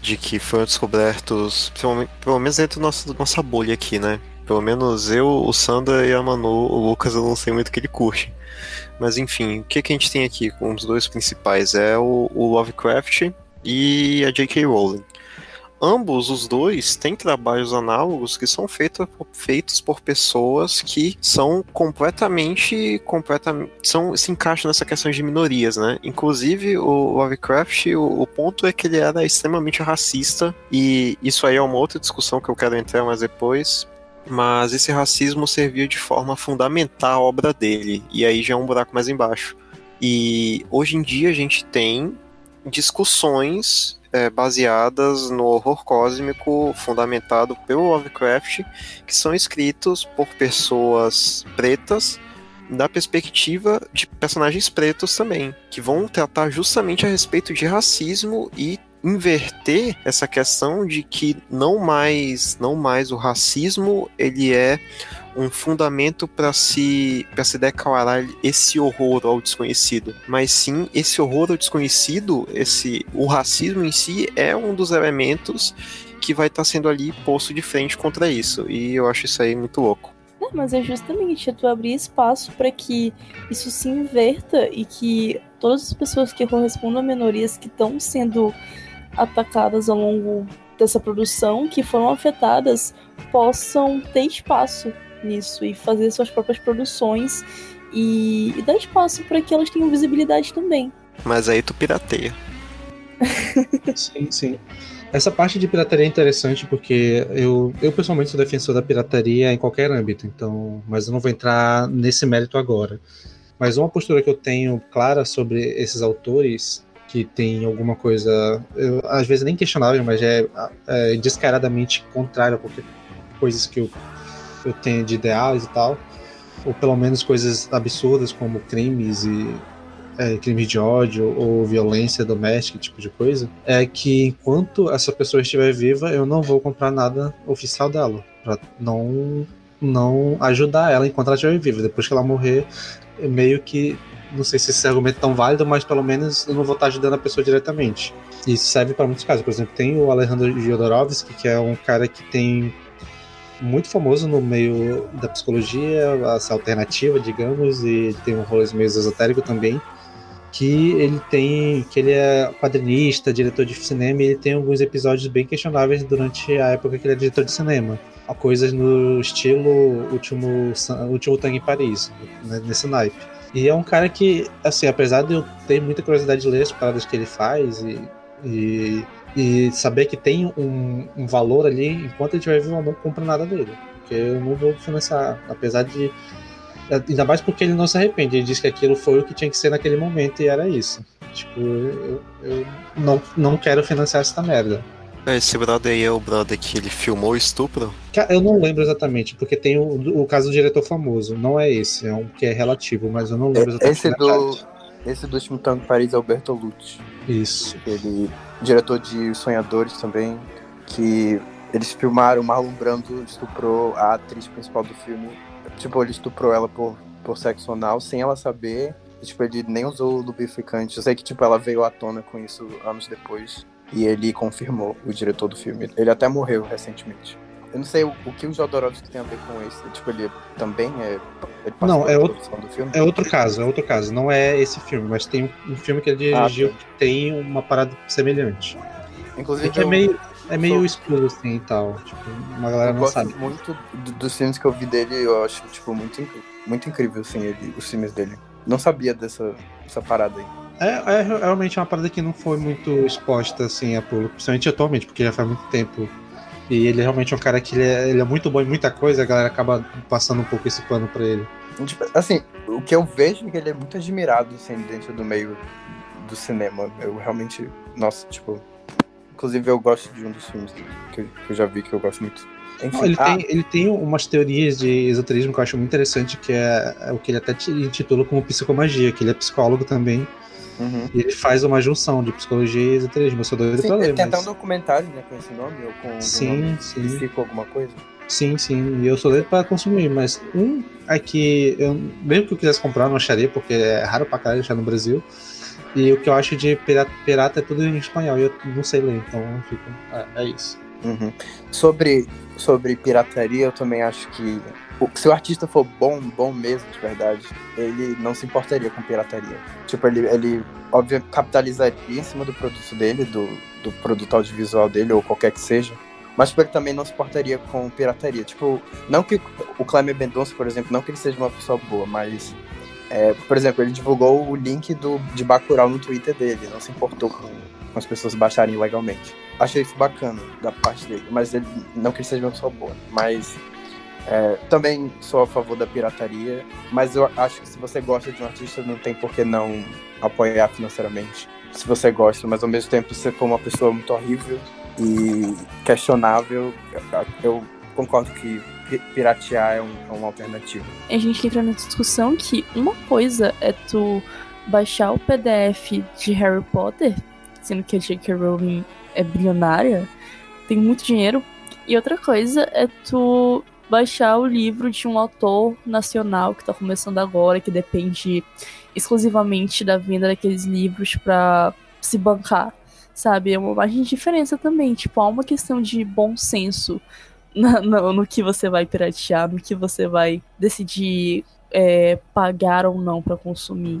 de que foram descobertos, pelo menos dentro da nossa, nossa bolha aqui, né? Pelo menos eu, o Sandra e a Manu, o Lucas, eu não sei muito o que ele curte. Mas enfim, o que, que a gente tem aqui com os dois principais? É o, o Lovecraft e a J.K. Rowling. Ambos os dois têm trabalhos análogos que são feito, feitos por pessoas que são completamente, completamente são, se encaixam nessa questão de minorias, né? Inclusive o Lovecraft, o, o ponto é que ele era extremamente racista e isso aí é uma outra discussão que eu quero entrar mais depois, mas esse racismo serviu de forma fundamental à obra dele, e aí já é um buraco mais embaixo. E hoje em dia a gente tem discussões é, baseadas no horror cósmico fundamentado pelo Lovecraft, que são escritos por pessoas pretas da perspectiva de personagens pretos também, que vão tratar justamente a respeito de racismo e inverter essa questão de que não mais não mais o racismo ele é um fundamento para se para se declarar esse horror ao desconhecido, mas sim esse horror ao desconhecido, esse o racismo em si é um dos elementos que vai estar tá sendo ali posto de frente contra isso, e eu acho isso aí muito louco. Não, mas é justamente tu abrir espaço para que isso se inverta e que todas as pessoas que correspondem a minorias que estão sendo atacadas ao longo dessa produção, que foram afetadas, possam ter espaço nisso e fazer suas próprias produções e, e dar espaço para que elas tenham visibilidade também. Mas aí tu pirateia. sim, sim. Essa parte de pirataria é interessante porque eu, eu pessoalmente sou defensor da pirataria em qualquer âmbito, então, mas eu não vou entrar nesse mérito agora. Mas uma postura que eu tenho clara sobre esses autores que tem alguma coisa, eu, às vezes nem questionável, mas é, é descaradamente contrário a qualquer coisas que eu, eu tenho de ideais e tal, ou pelo menos coisas absurdas como crimes e é, crimes de ódio ou violência doméstica, tipo de coisa, é que enquanto essa pessoa estiver viva, eu não vou comprar nada oficial dela, para não não ajudar ela enquanto ela estiver viva. Depois que ela morrer, meio que não sei se esse argumento é tão válido, mas pelo menos eu não vou estar ajudando a pessoa diretamente. Isso serve para muitos casos. Por exemplo, tem o Alejandro Jodorowsky, que é um cara que tem muito famoso no meio da psicologia, essa alternativa, digamos, e tem um rolê meio esotérico também, que ele tem, que ele é quadrinista, diretor de cinema, e ele tem alguns episódios bem questionáveis durante a época que ele é diretor de cinema. Coisas no estilo Último, Último Tango em Paris, né, nesse naipe. E é um cara que, assim, apesar de eu ter muita curiosidade de ler as paradas que ele faz e, e, e saber que tem um, um, valor ali, enquanto ele estiver vivo, eu não compro nada dele. Porque eu não vou financiar, apesar de. Ainda mais porque ele não se arrepende, ele diz que aquilo foi o que tinha que ser naquele momento e era isso. Tipo, eu, eu não, não quero financiar essa merda. Esse brother aí é o brother que ele filmou o estupro? Eu não lembro exatamente, porque tem o, o caso do diretor famoso. Não é esse, é um que é relativo, mas eu não lembro exatamente. Esse do, esse do último Tango Paris é o Bertolucci. Isso. Ele, diretor de Sonhadores também, que eles filmaram, Marlon Brando estuprou a atriz principal do filme. Tipo, ele estuprou ela por, por sexo anal, sem ela saber. Tipo, ele nem usou lubrificante. Eu sei que, tipo, ela veio à tona com isso anos depois. E ele confirmou, o diretor do filme. Ele até morreu recentemente. Eu não sei o, o que o Jodorowsky tem a ver com esse. Tipo, ele também é. Ele não, é outro, é outro caso, é outro caso. Não é esse filme, mas tem um, filme que ele dirigiu ah, tá. que tem uma parada semelhante. Inclusive. É, é meio, é meio escuro, assim e tal. Tipo, uma galera eu não sabe. muito do, dos filmes que eu vi dele, eu acho, tipo, muito, muito incrível, assim, ele, os filmes dele. Não sabia dessa, dessa parada aí. É, é, realmente uma parada que não foi muito exposta assim a público, principalmente atualmente, porque já faz muito tempo. E ele é realmente um cara que ele é, ele é muito bom em muita coisa, a galera acaba passando um pouco esse pano pra ele. Tipo, assim, o que eu vejo é que ele é muito admirado assim, dentro do meio do cinema. Eu realmente, nossa, tipo. Inclusive eu gosto de um dos filmes que eu já vi que eu gosto muito. Enfim, Não, ele, ah. tem, ele tem umas teorias de esoterismo que eu acho muito interessante, que é, é o que ele até intitula como psicomagia, que ele é psicólogo também. Uhum. E ele faz uma junção de psicologia e esoterismo. Eu sou doido sim, pra ler. Tem mas... até um documentário né, com esse nome, ou com sim, nome sim. específico, alguma coisa. Sim, sim. E eu sou doido pra consumir, mas um é que eu, mesmo que eu quisesse comprar, eu não acharia, porque é raro pra caralho achar no Brasil. E o que eu acho de pirata, pirata é tudo em espanhol, e eu não sei ler, então fico, é, é isso. Uhum. Sobre, sobre pirataria, eu também acho que se o artista for bom, bom mesmo, de verdade, ele não se importaria com pirataria. Tipo, ele, ele obviamente, capitalizaria em cima do produto dele, do, do produto audiovisual dele, ou qualquer que seja. Mas tipo, ele também não se importaria com pirataria. Tipo, não que o Clemmer Mendonça, por exemplo, não que ele seja uma pessoa boa, mas... É, por exemplo, ele divulgou o link do, de Bacurau no Twitter dele, não se importou com, com as pessoas baixarem legalmente. Achei isso bacana da parte dele, mas ele não que ele seja uma pessoa boa, mas é, também sou a favor da pirataria, mas eu acho que se você gosta de um artista, não tem por que não apoiar financeiramente. Se você gosta, mas ao mesmo tempo, se for uma pessoa muito horrível e questionável, eu concordo que piratear é, um, é uma alternativa. A gente entra na discussão que uma coisa é tu baixar o PDF de Harry Potter, sendo que a J.K. Rowling é bilionária, tem muito dinheiro, e outra coisa é tu baixar o livro de um autor nacional que está começando agora, que depende exclusivamente da venda daqueles livros para se bancar, sabe? É uma margem de diferença também. Tipo, há uma questão de bom senso no, no que você vai piratear, no que você vai decidir é, pagar ou não para consumir.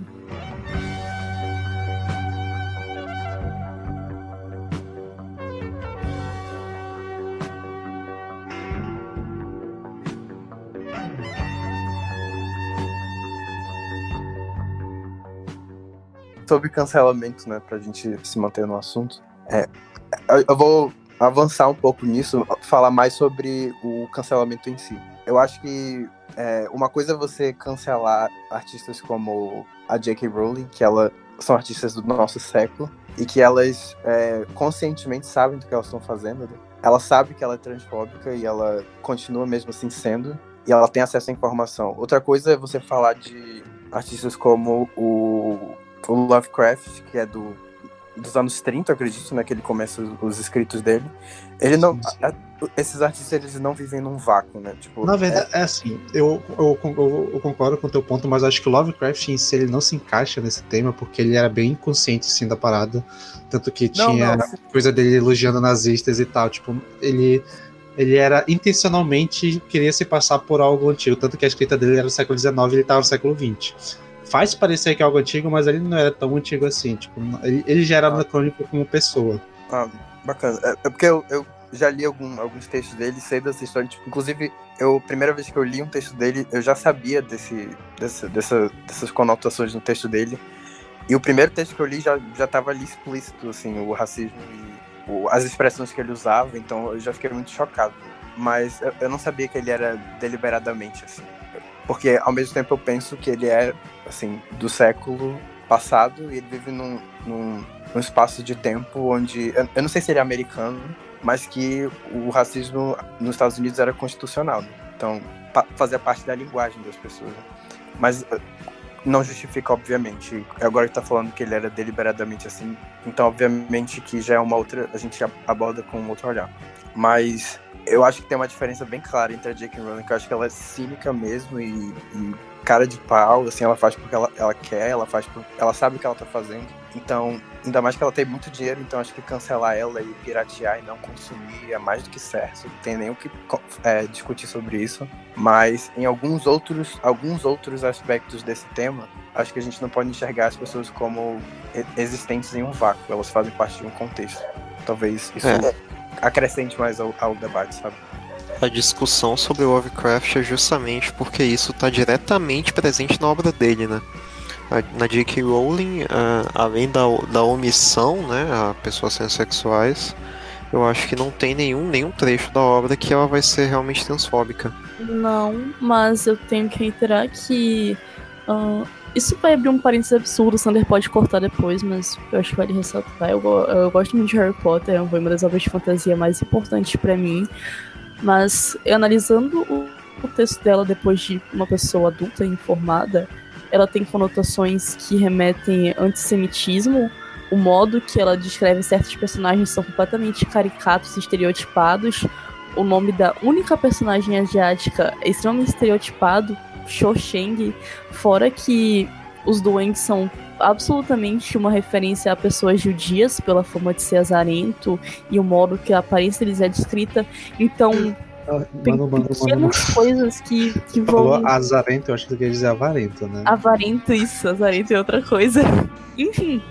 Sobre cancelamento, né, pra gente se manter no assunto, é, eu vou avançar um pouco nisso, falar mais sobre o cancelamento em si. Eu acho que é, uma coisa é você cancelar artistas como a J.K. Rowling, que ela são artistas do nosso século, e que elas é, conscientemente sabem do que elas estão fazendo. Né? Ela sabe que ela é transfóbica e ela continua mesmo assim sendo, e ela tem acesso à informação. Outra coisa é você falar de artistas como o o Lovecraft, que é do, dos anos 30, acredito, né? Que ele começa os escritos dele. Ele não. A, esses artistas eles não vivem num vácuo, né? Tipo, Na verdade, é, é assim, eu, eu, eu, eu, concordo com o teu ponto, mas acho que o Lovecraft em si ele não se encaixa nesse tema, porque ele era bem inconsciente assim da parada. Tanto que não, tinha não, coisa dele elogiando nazistas e tal. Tipo, ele. Ele era intencionalmente queria se passar por algo antigo, tanto que a escrita dele era do século XIX e ele estava no século XX faz parecer que é algo antigo, mas ele não era tão antigo assim. Tipo, ele, ele já era ah. anacrônico como pessoa. Ah, bacana. É, é porque eu, eu, já li algum, alguns textos dele, sei dessa história. Tipo, inclusive, eu, a primeira vez que eu li um texto dele, eu já sabia desse, desse, dessa, dessas conotações no texto dele. E o primeiro texto que eu li já, já tava ali explícito, assim, o racismo e o, as expressões que ele usava, então eu já fiquei muito chocado. Mas eu, eu não sabia que ele era deliberadamente assim. Porque ao mesmo tempo eu penso que ele é, assim, do século passado e ele vive num, num, num espaço de tempo onde. Eu, eu não sei se ele é americano, mas que o racismo nos Estados Unidos era constitucional. Né? Então, pa fazia parte da linguagem das pessoas. Né? Mas não justifica, obviamente. Agora está falando que ele era deliberadamente assim, então obviamente que já é uma outra, a gente aborda com um outro olhar. Mas eu acho que tem uma diferença bem clara entre a J.K. Rowling, que eu acho que ela é cínica mesmo e, e cara de pau, assim, ela faz porque ela, ela quer, ela faz porque ela sabe o que ela tá fazendo. Então, ainda mais que ela tem muito dinheiro, então acho que cancelar ela e piratear e não consumir é mais do que certo. Não tem nem o que é, discutir sobre isso. Mas em alguns outros, alguns outros aspectos desse tema, acho que a gente não pode enxergar as pessoas como existentes em um vácuo. Elas fazem parte de um contexto. Talvez isso é. acrescente mais ao, ao debate, sabe? a discussão sobre o Lovecraft é justamente porque isso está diretamente presente na obra dele, né? Na J.K. Rowling, uh, além da, da omissão, né, a pessoas transexuais, eu acho que não tem nenhum, nenhum trecho da obra que ela vai ser realmente transfóbica. Não, mas eu tenho que reiterar que uh, isso vai abrir um parênteses absurdo, o Sander pode cortar depois, mas eu acho que vale ressaltar. Eu, eu gosto muito de Harry Potter, foi uma das obras de fantasia mais importantes para mim. Mas analisando o, o texto dela depois de uma pessoa adulta e informada, ela tem conotações que remetem a antissemitismo, o modo que ela descreve certos personagens são completamente caricatos e estereotipados. O nome da única personagem asiática é extremamente estereotipado, Cho Sheng, fora que os doentes são absolutamente uma referência a pessoas judias pela forma de ser azarento e o modo que a aparência deles é descrita. Então, mano, mano, pequenas mano, coisas que, que vão... Falou azarento, eu acho que quer dizer avarento, né? Avarento, isso. Azarento é outra coisa. Enfim,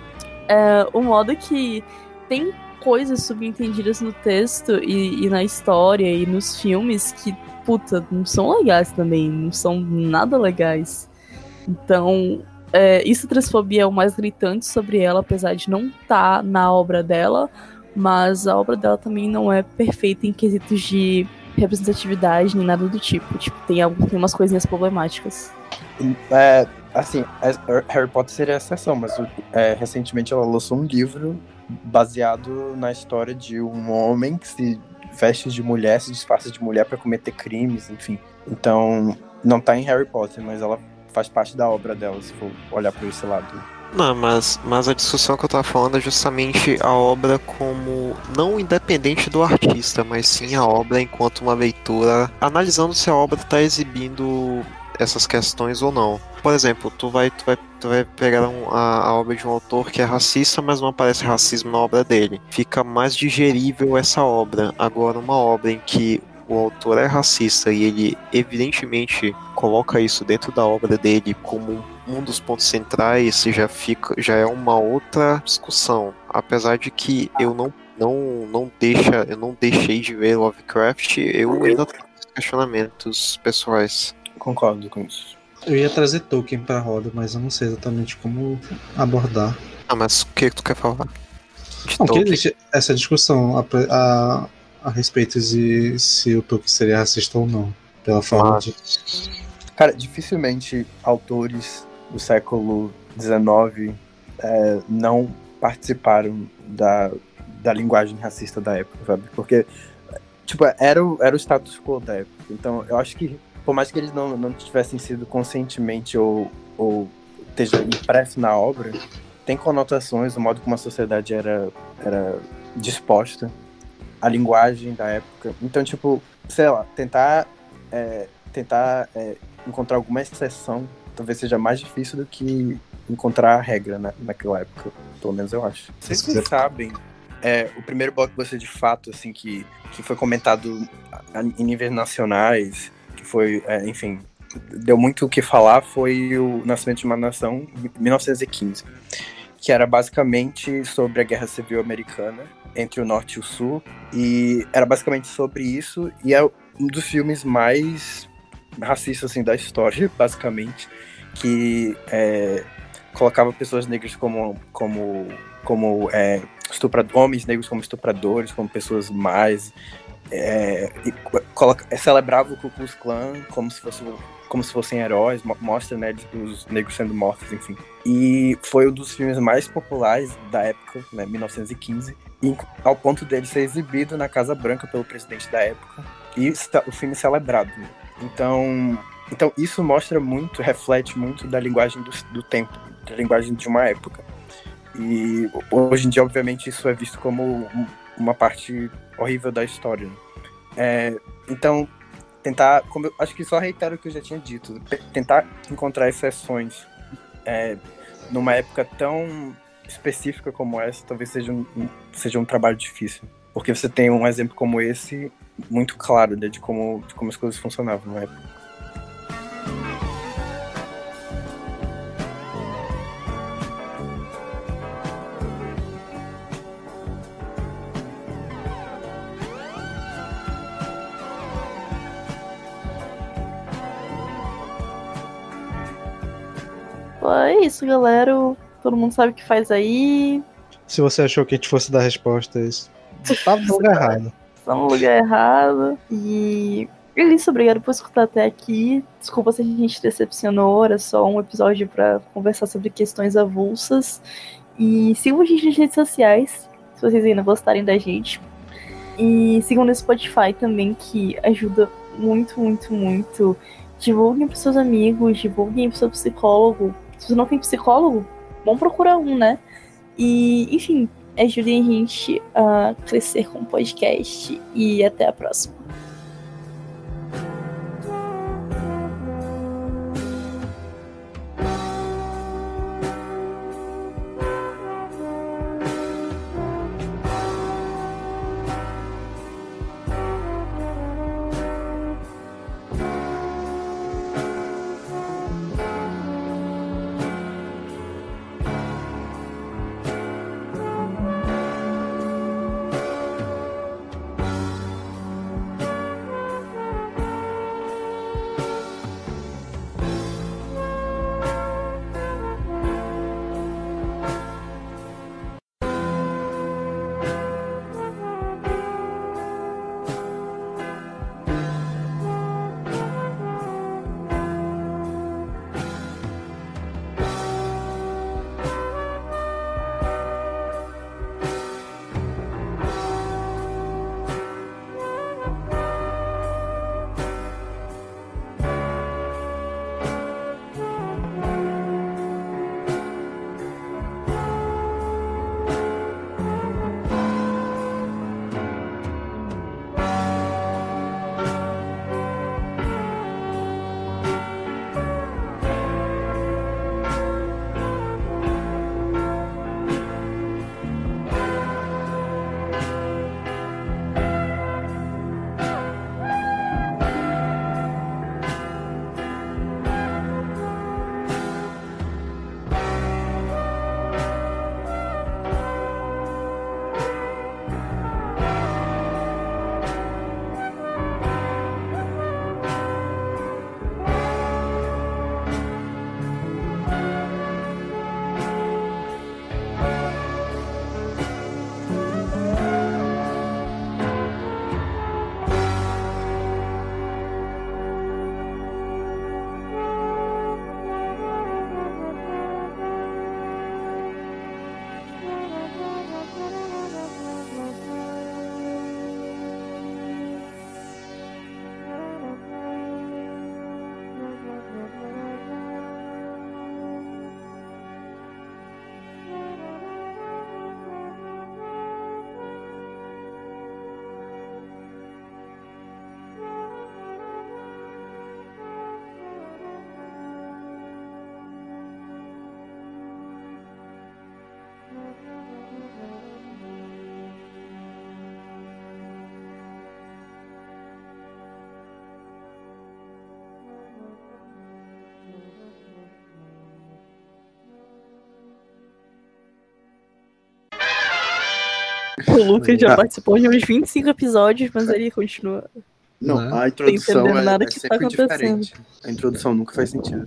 é, o modo que tem coisas subentendidas no texto e, e na história e nos filmes que, puta, não são legais também. Não são nada legais. Então, é, isso transfobia é o mais gritante sobre ela, apesar de não estar tá na obra dela, mas a obra dela também não é perfeita em quesitos de representatividade nem nada do tipo. Tipo, tem, tem umas coisinhas problemáticas. É, assim, é, Harry Potter seria a exceção, mas é, recentemente ela lançou um livro baseado na história de um homem que se veste de mulher, se disfarça de mulher para cometer crimes, enfim. Então, não tá em Harry Potter, mas ela faz parte da obra dela, se for olhar por esse lado. Não, mas, mas a discussão que eu tava falando é justamente a obra como não independente do artista, mas sim a obra enquanto uma leitura, analisando se a obra está exibindo essas questões ou não. Por exemplo, tu vai, tu vai, tu vai pegar um, a, a, obra de um autor que é racista, mas não aparece racismo na obra dele. Fica mais digerível essa obra. Agora, uma obra em que o autor é racista e ele evidentemente coloca isso dentro da obra dele como um dos pontos centrais, já fica já é uma outra discussão. Apesar de que eu não não não deixa, eu não deixei de ver Lovecraft, eu ainda tenho questionamentos pessoais. Concordo com isso. Eu ia trazer Tolkien pra roda, mas eu não sei exatamente como abordar. Ah, mas o que, que tu quer falar? De não, que existe essa discussão. A, a, a respeito de se o Tolkien seria racista ou não, pela forma ah. de. Cara, dificilmente autores do século XIX é, não participaram da, da linguagem racista da época, sabe? Porque, tipo, era o, era o status quo da época. Então, eu acho que, por mais que eles não, não tivessem sido conscientemente ou, ou esteja impresso na obra, tem conotações, o modo como a sociedade era, era disposta a linguagem da época. Então, tipo, sei lá, tentar, é, tentar é, encontrar alguma exceção talvez seja mais difícil do que encontrar a regra na, naquela época. Pelo menos eu acho. Vocês sabem, é, o primeiro blockbuster de fato, assim, que, que foi comentado em níveis nacionais, que foi, é, enfim, deu muito o que falar, foi o Nascimento de uma Nação, em 1915 que era basicamente sobre a Guerra Civil Americana entre o norte e o sul. E era basicamente sobre isso. E é um dos filmes mais racistas assim, da história, basicamente. Que é, colocava pessoas negras como, como, como é, homens negros como estupradores, como pessoas mais. É, coloca, é, celebrava o Ku Klux Klan como se fosse como se fossem heróis, mostra né, os negros sendo mortos, enfim. E foi um dos filmes mais populares da época, né, 1915, e, ao ponto dele ser exibido na Casa Branca pelo presidente da época e o filme celebrado. Então, então isso mostra muito, reflete muito da linguagem do, do tempo, da linguagem de uma época. E hoje em dia, obviamente, isso é visto como uma parte horrível da história. É, então, tentar, como eu acho que só reitero o que eu já tinha dito, tentar encontrar exceções é, numa época tão específica como essa, talvez seja um, seja um trabalho difícil. Porque você tem um exemplo como esse muito claro né, de, como, de como as coisas funcionavam na época. Isso, galera. Todo mundo sabe o que faz aí. Se você achou que a gente fosse dar respostas, tá no lugar errado. Tá no lugar errado. E Elissa, obrigado por escutar até aqui. Desculpa se a gente decepcionou, era só um episódio para conversar sobre questões avulsas. E sigam a gente nas redes sociais, se vocês ainda gostarem da gente. E sigam no Spotify também, que ajuda muito, muito, muito. Divulguem para seus amigos, divulguem para seu psicólogo, se você não tem psicólogo, vamos procurar um, né? E, enfim, ajudem a gente a crescer com o podcast e até a próxima. O Lucas já Ah. participou de uns 25 episódios, mas ele continua. Não, Né? a introdução é, nada é que tá sempre acontecendo. diferente. A introdução nunca faz sentido.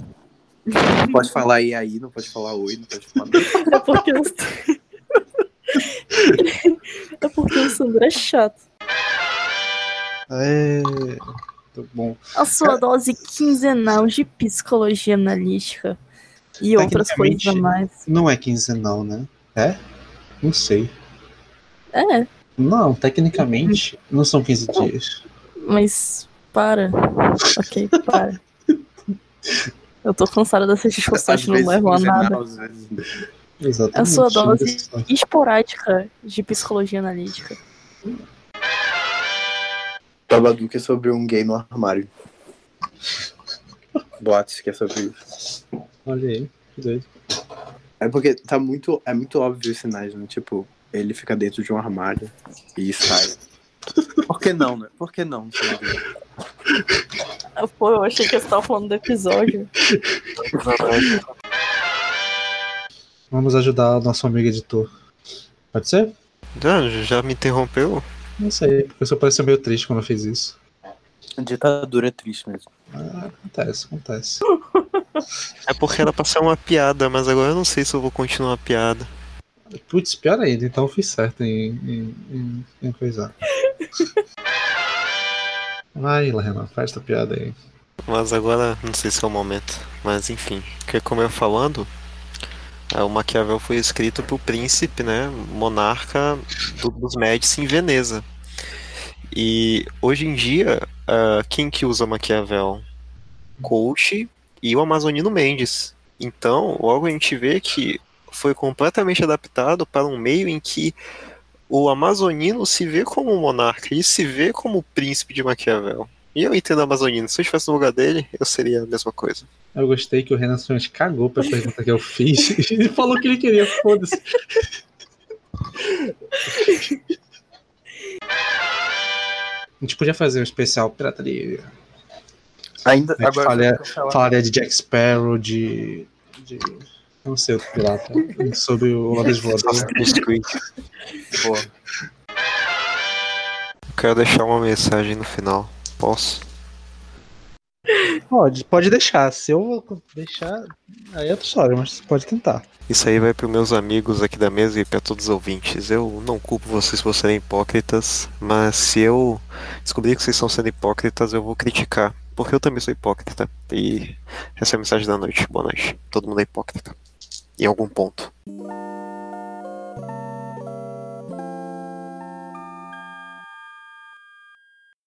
Não pode falar e aí, não pode falar oi, não pode falar nada. É porque o... é porque o Sandro é chato. É. Muito bom. A sua dose quinzenal de psicologia analítica e outras coisas a mais. Não é quinzenal, né? É? Não sei. É, Não, tecnicamente não são 15 dias. mas para. Ok, para. Eu tô cansada dessas discussões que não levam a nada. Exatamente. A sua dose esporádica de psicologia analítica. Babadook é sobre um gay no armário. Boatos que é sobre isso. Olha aí, que doido. É porque tá muito, é muito óbvio os sinais, né? Tipo, ele fica dentro de um armário e sai. Por que não, né? Por que não? Ah, Pô, eu achei que você tava falando do episódio. Vamos ajudar o nosso amigo editor. Pode ser? Já, já me interrompeu? Não sei, porque você pareceu meio triste quando eu fiz isso. Ditadura é triste mesmo. Ah, acontece, acontece. É porque era pra ser uma piada, mas agora eu não sei se eu vou continuar a piada. Putz, pior ainda, então eu fiz certo em, em, em, em coisar. Vai, Renan, faz essa piada aí. Mas agora não sei se é o momento. Mas enfim, que como eu falando, é, o Maquiavel foi escrito pro príncipe, né, monarca do- dos Médici em Veneza. E hoje em dia, ah, quem que usa Maquiavel? Coach e o Amazonino Mendes. Então, logo a gente vê que foi completamente adaptado para um meio em que o Amazonino se vê como um monarca e se vê como o príncipe de Maquiavel. E eu entendo o Amazonino. Se eu estivesse no lugar dele, eu seria a mesma coisa. Eu gostei que o Renan simplesmente cagou pra pergunta que eu fiz e falou que ele queria, foda-se. A gente podia fazer um especial pirataria. Ainda, A gente agora falaria- Falaria de Jack Sparrow, de. de não sei outro pirata. sobre o Lado de Voador. Boa. Eu quero deixar uma mensagem no final. Posso? Pode, pode deixar. Se eu vou deixar, aí é outra história, mas você pode tentar. Isso aí vai para meus amigos aqui da mesa e para todos os ouvintes. Eu não culpo vocês por serem hipócritas, mas se eu descobrir que vocês estão sendo hipócritas, eu vou criticar. Porque eu também sou hipócrita. E essa é a mensagem da noite. Boa noite. Todo mundo é hipócrita. Em algum ponto.